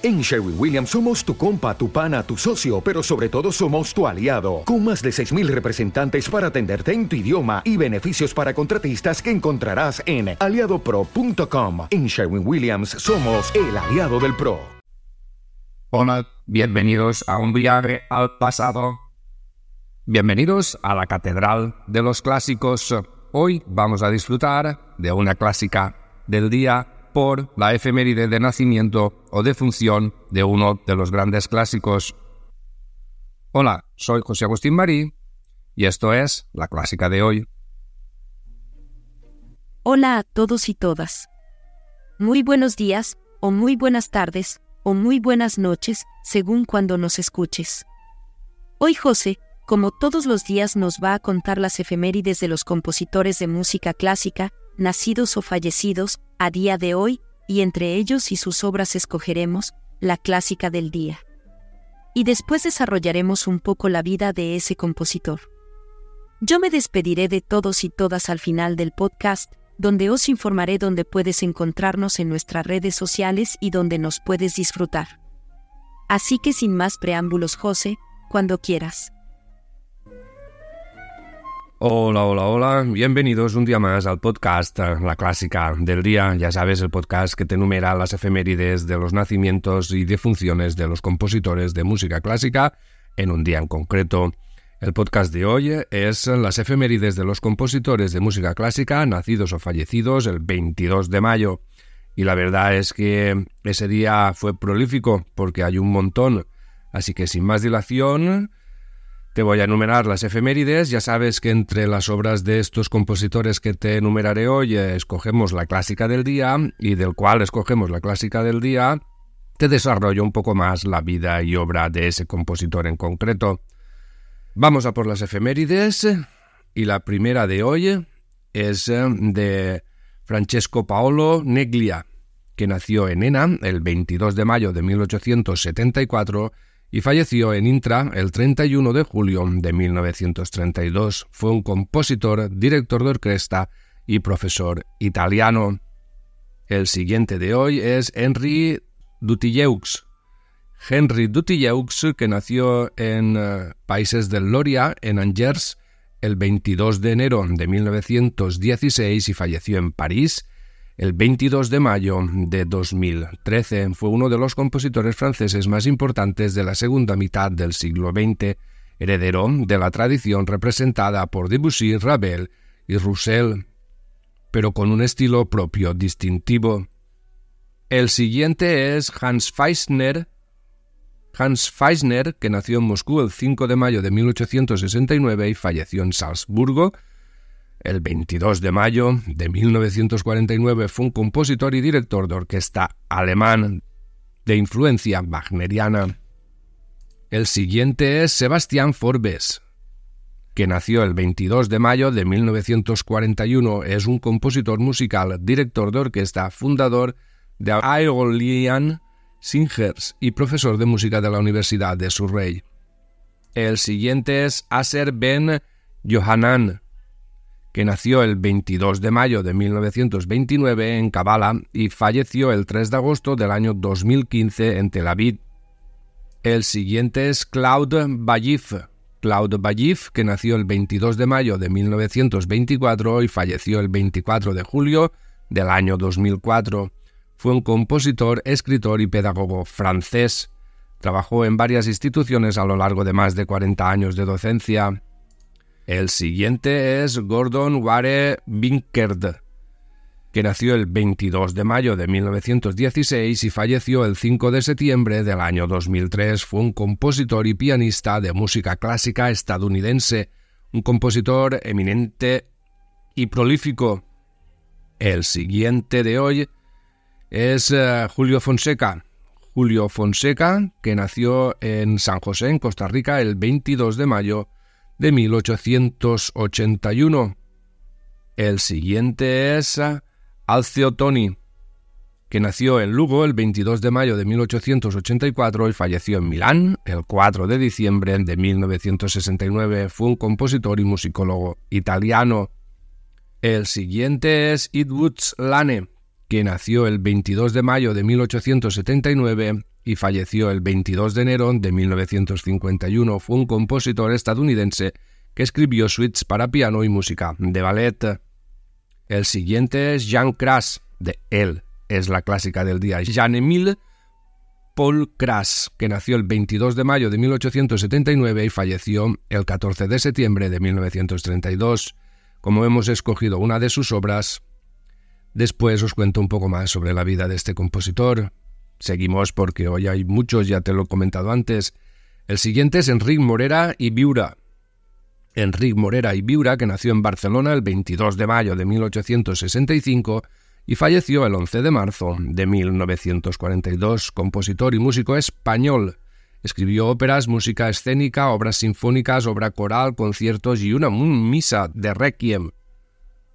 En Sherwin Williams somos tu compa, tu pana, tu socio, pero sobre todo somos tu aliado, con más de 6.000 representantes para atenderte en tu idioma y beneficios para contratistas que encontrarás en aliadopro.com. En Sherwin Williams somos el aliado del PRO. Hola, bienvenidos a un viaje al pasado. Bienvenidos a la Catedral de los Clásicos. Hoy vamos a disfrutar de una clásica del día por la efeméride de nacimiento o de función de uno de los grandes clásicos. Hola, soy José Agustín Marí y esto es la clásica de hoy. Hola a todos y todas. Muy buenos días, o muy buenas tardes, o muy buenas noches, según cuando nos escuches. Hoy José, como todos los días, nos va a contar las efemérides de los compositores de música clásica, nacidos o fallecidos, a día de hoy, y entre ellos y sus obras escogeremos la clásica del día. Y después desarrollaremos un poco la vida de ese compositor. Yo me despediré de todos y todas al final del podcast, donde os informaré dónde puedes encontrarnos en nuestras redes sociales y donde nos puedes disfrutar. Así que sin más preámbulos, José, cuando quieras. Hola, hola, hola, bienvenidos un día más al podcast La Clásica del Día. Ya sabes, el podcast que te enumera las efemérides de los nacimientos y defunciones de los compositores de música clásica en un día en concreto. El podcast de hoy es las efemérides de los compositores de música clásica nacidos o fallecidos el 22 de mayo. Y la verdad es que ese día fue prolífico porque hay un montón. Así que sin más dilación, te voy a enumerar las efemérides. Ya sabes que entre las obras de estos compositores que te enumeraré hoy eh, escogemos la clásica del día y del cual escogemos la clásica del día te desarrollo un poco más la vida y obra de ese compositor en concreto. Vamos a por las efemérides y la primera de hoy es eh, de Francesco Paolo Neglia, que nació en Ena el 22 de mayo de 1874 y falleció en Intra el 31 de julio de 1932. Fue un compositor, director de orquesta y profesor italiano. El siguiente de hoy es Henry Dutilleux. Henry Dutilleux, que nació en uh, Países del Loria, en Angers, el 22 de enero de 1916 y falleció en París el 22 de mayo de 2013 fue uno de los compositores franceses más importantes de la segunda mitad del siglo XX, heredero de la tradición representada por Debussy, Ravel y Roussel, pero con un estilo propio distintivo. El siguiente es Hans Feisner, Hans Feisner, que nació en Moscú el 5 de mayo de 1869 y falleció en Salzburgo el 22 de mayo de 1949 fue un compositor y director de orquesta alemán de influencia wagneriana. El siguiente es Sebastián Forbes, que nació el 22 de mayo de 1941. Es un compositor musical, director de orquesta, fundador de Aeolian Singers y profesor de música de la Universidad de Surrey. El siguiente es Aser Ben Johanan, que nació el 22 de mayo de 1929 en Kabbalah y falleció el 3 de agosto del año 2015 en Tel Aviv. El siguiente es Claude Ballif. Claude Ballif, que nació el 22 de mayo de 1924 y falleció el 24 de julio del año 2004. Fue un compositor, escritor y pedagogo francés. Trabajó en varias instituciones a lo largo de más de 40 años de docencia. El siguiente es Gordon Ware Binkerd, que nació el 22 de mayo de 1916 y falleció el 5 de septiembre del año 2003. Fue un compositor y pianista de música clásica estadounidense, un compositor eminente y prolífico. El siguiente de hoy es uh, Julio Fonseca. Julio Fonseca, que nació en San José, en Costa Rica, el 22 de mayo de 1881. El siguiente es Alcio Toni, que nació en Lugo el 22 de mayo de 1884 y falleció en Milán el 4 de diciembre de 1969. Fue un compositor y musicólogo italiano. El siguiente es Edward Lane, que nació el 22 de mayo de 1879 y falleció el 22 de enero de 1951. Fue un compositor estadounidense que escribió suites para piano y música de ballet. El siguiente es Jean Cras, de él es la clásica del día. Jean-Émile Paul Cras, que nació el 22 de mayo de 1879 y falleció el 14 de septiembre de 1932. Como hemos escogido una de sus obras, después os cuento un poco más sobre la vida de este compositor. Seguimos porque hoy hay muchos, ya te lo he comentado antes. El siguiente es Enric Morera y Viura. Enric Morera y Viura, que nació en Barcelona el 22 de mayo de 1865 y falleció el 11 de marzo de 1942, compositor y músico español. Escribió óperas, música escénica, obras sinfónicas, obra coral, conciertos y una misa de requiem.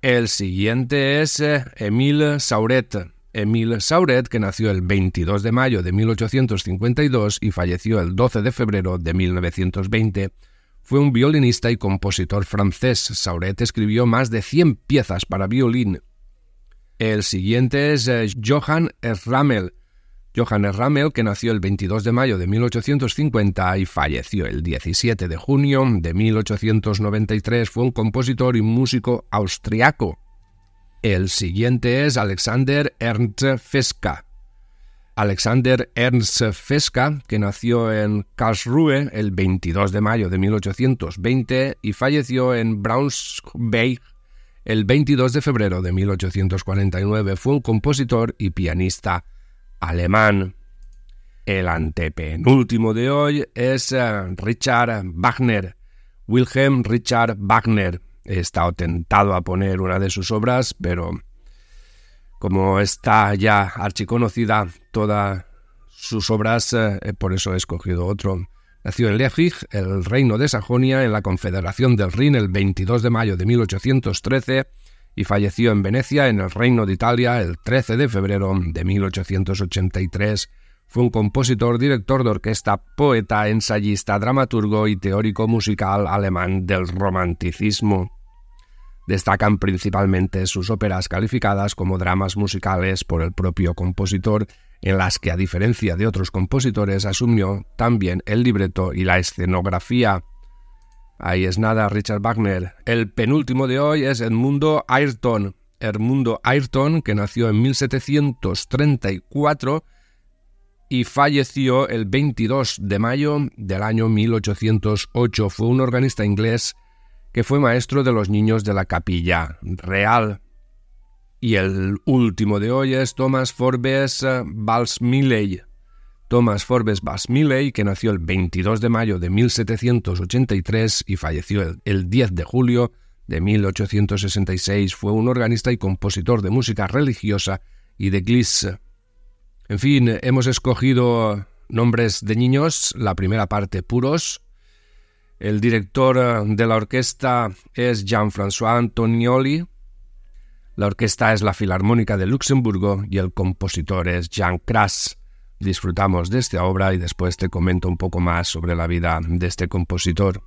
El siguiente es eh, Émile Sauret. Émile Sauret, que nació el 22 de mayo de 1852 y falleció el 12 de febrero de 1920, fue un violinista y compositor francés. Sauret escribió más de 100 piezas para violín, el siguiente es eh, Johann Erramel. Johann Erramel, que nació el 22 de mayo de 1850 y falleció el 17 de junio de 1893, fue un compositor y músico austriaco. El siguiente es Alexander Ernst Feska. Alexander Ernst Feska, que nació en Karlsruhe el 22 de mayo de 1820 y falleció en Braunschweig el 22 de febrero de 1849 fue un compositor y pianista alemán. El antepenúltimo de hoy es eh, Richard Wagner. Wilhelm Richard Wagner. He estado tentado a poner una de sus obras, pero como está ya archiconocida todas sus obras, eh, por eso he escogido otro. Nació en Leipzig, el reino de Sajonia, en la Confederación del Rin el 22 de mayo de 1813 y falleció en Venecia, en el Reino de Italia, el 13 de febrero de 1883. Fue un compositor, director de orquesta, poeta, ensayista, dramaturgo y teórico musical alemán del romanticismo. Destacan principalmente sus óperas calificadas como dramas musicales por el propio compositor en las que, a diferencia de otros compositores, asumió también el libreto y la escenografía. Ahí es nada, Richard Wagner. El penúltimo de hoy es Edmundo Ayrton. Edmundo Ayrton, que nació en 1734 y falleció el 22 de mayo del año 1808. Fue un organista inglés que fue maestro de los niños de la capilla real. Y el último de hoy es Thomas Forbes Valls-Milley. Eh, Thomas Forbes Valls-Milley, que nació el 22 de mayo de 1783 y falleció el 10 de julio de 1866, fue un organista y compositor de música religiosa y de glisse. En fin, hemos escogido nombres de niños, la primera parte puros. El director de la orquesta es Jean-François Antonioli, la orquesta es la Filarmónica de Luxemburgo y el compositor es Jean Cras. Disfrutamos de esta obra y después te comento un poco más sobre la vida de este compositor.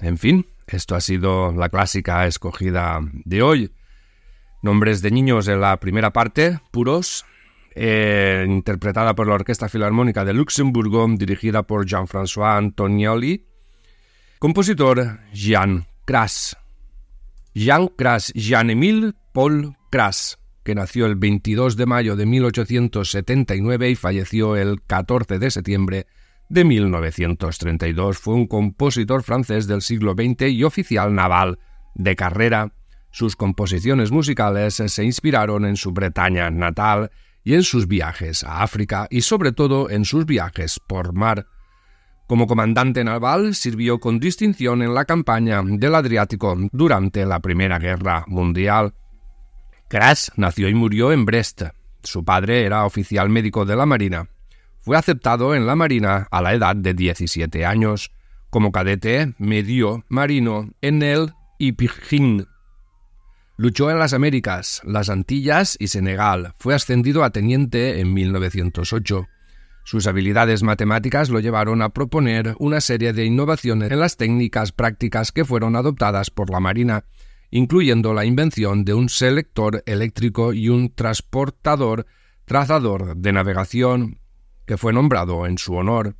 En fin, esto ha sido la clásica escogida de hoy. Nombres de niños en la primera parte, puros, eh, interpretada por la Orquesta Filarmónica de Luxemburgo, dirigida por Jean-François Antonioli. Compositor Jean Cras. Jean Cras, Jean-Émile Paul Cras, que nació el 22 de mayo de 1879 y falleció el 14 de septiembre de 1932. Fue un compositor francés del siglo XX y oficial naval de carrera. Sus composiciones musicales se inspiraron en su Bretaña natal y en sus viajes a África y sobre todo en sus viajes por mar. Como comandante naval sirvió con distinción en la campaña del Adriático durante la Primera Guerra Mundial. Crash nació y murió en Brest. Su padre era oficial médico de la Marina. Fue aceptado en la Marina a la edad de 17 años. Como cadete, medio marino en el Ipigin. Luchó en las Américas, las Antillas y Senegal. Fue ascendido a teniente en 1908. Sus habilidades matemáticas lo llevaron a proponer una serie de innovaciones en las técnicas prácticas que fueron adoptadas por la Marina incluyendo la invención de un selector eléctrico y un transportador trazador de navegación que fue nombrado en su honor.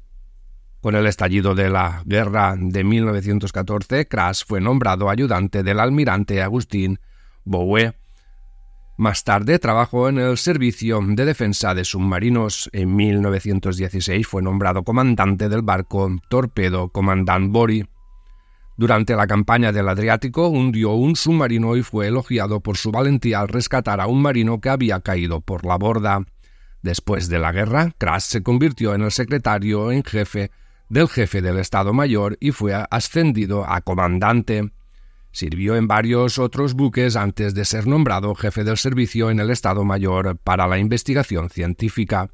Con el estallido de la guerra de 1914, Crash fue nombrado ayudante del almirante Agustín Boue. Más tarde trabajó en el Servicio de Defensa de Submarinos. En 1916 fue nombrado comandante del barco Torpedo Comandant Bori. Durante la campaña del Adriático hundió un submarino y fue elogiado por su valentía al rescatar a un marino que había caído por la borda. Después de la guerra, Crash se convirtió en el secretario en jefe del jefe del Estado Mayor y fue ascendido a comandante. Sirvió en varios otros buques antes de ser nombrado jefe del servicio en el Estado Mayor para la investigación científica.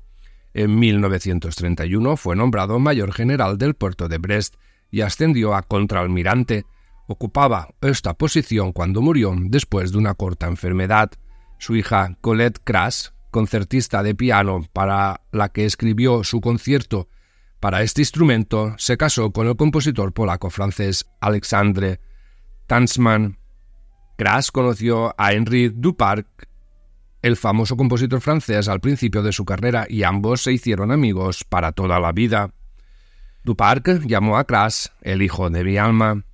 En 1931 fue nombrado mayor general del puerto de Brest y ascendió a contraalmirante. Ocupaba esta posición cuando murió después de una corta enfermedad. Su hija Colette Crash, concertista de piano para la que escribió su concierto para este instrumento, se casó con el compositor polaco-francés Alexandre Tansman. Crash conoció a Henri Duparc, el famoso compositor francés, al principio de su carrera y ambos se hicieron amigos para toda la vida. Duparc llamó a Crash el hijo de mi alma.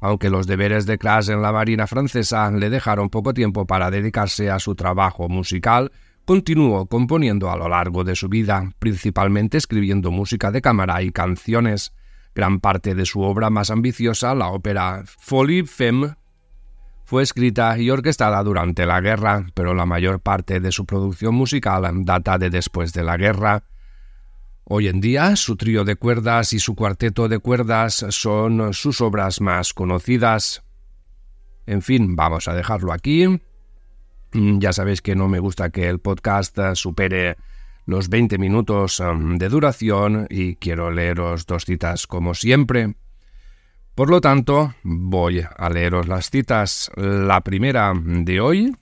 Aunque los deberes de Crash en la Marina francesa le dejaron poco tiempo para dedicarse a su trabajo musical, continuó componiendo a lo largo de su vida, principalmente escribiendo música de cámara y canciones. Gran parte de su obra más ambiciosa, la ópera Folie Femme, fue escrita y orquestada durante la guerra, pero la mayor parte de su producción musical data de después de la guerra. Hoy en día, su trío de cuerdas y su cuarteto de cuerdas son sus obras más conocidas. En fin, vamos a dejarlo aquí. Mm, ya sabéis que no me gusta que el podcast supere los 20 minutos um, de duración y quiero leeros dos citas como siempre. Por lo tanto, voy a leeros las citas. La primera de hoy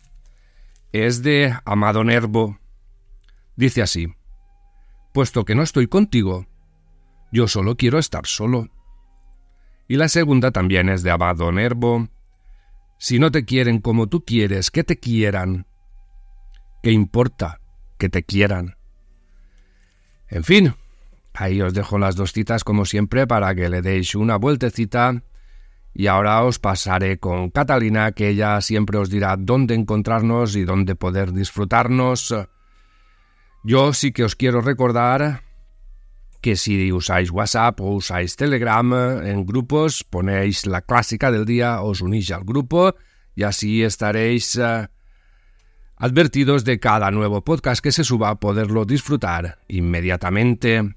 es de Amado Nervo. Dice así puesto que no estoy contigo. Yo solo quiero estar solo. Y la segunda también es de Abado Nervo. Si no te quieren como tú quieres que te quieran, ¿qué importa que te quieran? En fin, ahí os dejo las dos citas como siempre para que le deis una vueltecita. Y ahora os pasaré con Catalina, que ella siempre os dirá dónde encontrarnos y dónde poder disfrutarnos. Yo sí que os quiero recordar que si usáis WhatsApp o usáis Telegram en grupos, ponéis la clásica del día, os unís al grupo y así estaréis eh, advertidos de cada nuevo podcast que se suba a poderlo disfrutar inmediatamente.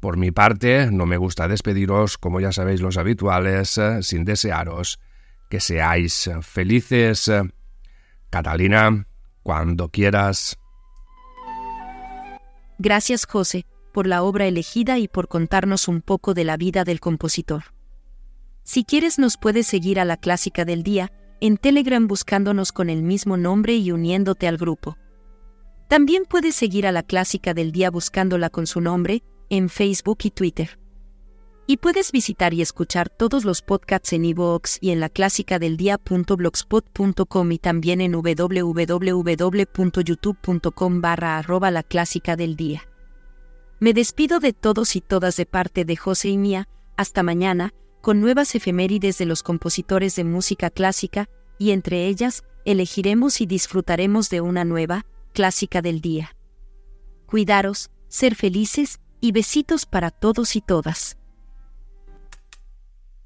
Por mi parte, no me gusta despediros, como ya sabéis los habituales, eh, sin desearos que seáis felices. Catalina, cuando quieras. Gracias José, por la obra elegida y por contarnos un poco de la vida del compositor. Si quieres nos puedes seguir a la clásica del día, en Telegram buscándonos con el mismo nombre y uniéndote al grupo. También puedes seguir a la clásica del día buscándola con su nombre, en Facebook y Twitter. Y puedes visitar y escuchar todos los podcasts en iVoox y en la del y también en www.youtube.com barra arroba la clásica del día. Me despido de todos y todas de parte de José y mía, hasta mañana, con nuevas efemérides de los compositores de música clásica, y entre ellas, elegiremos y disfrutaremos de una nueva, clásica del día. Cuidaros, ser felices, y besitos para todos y todas.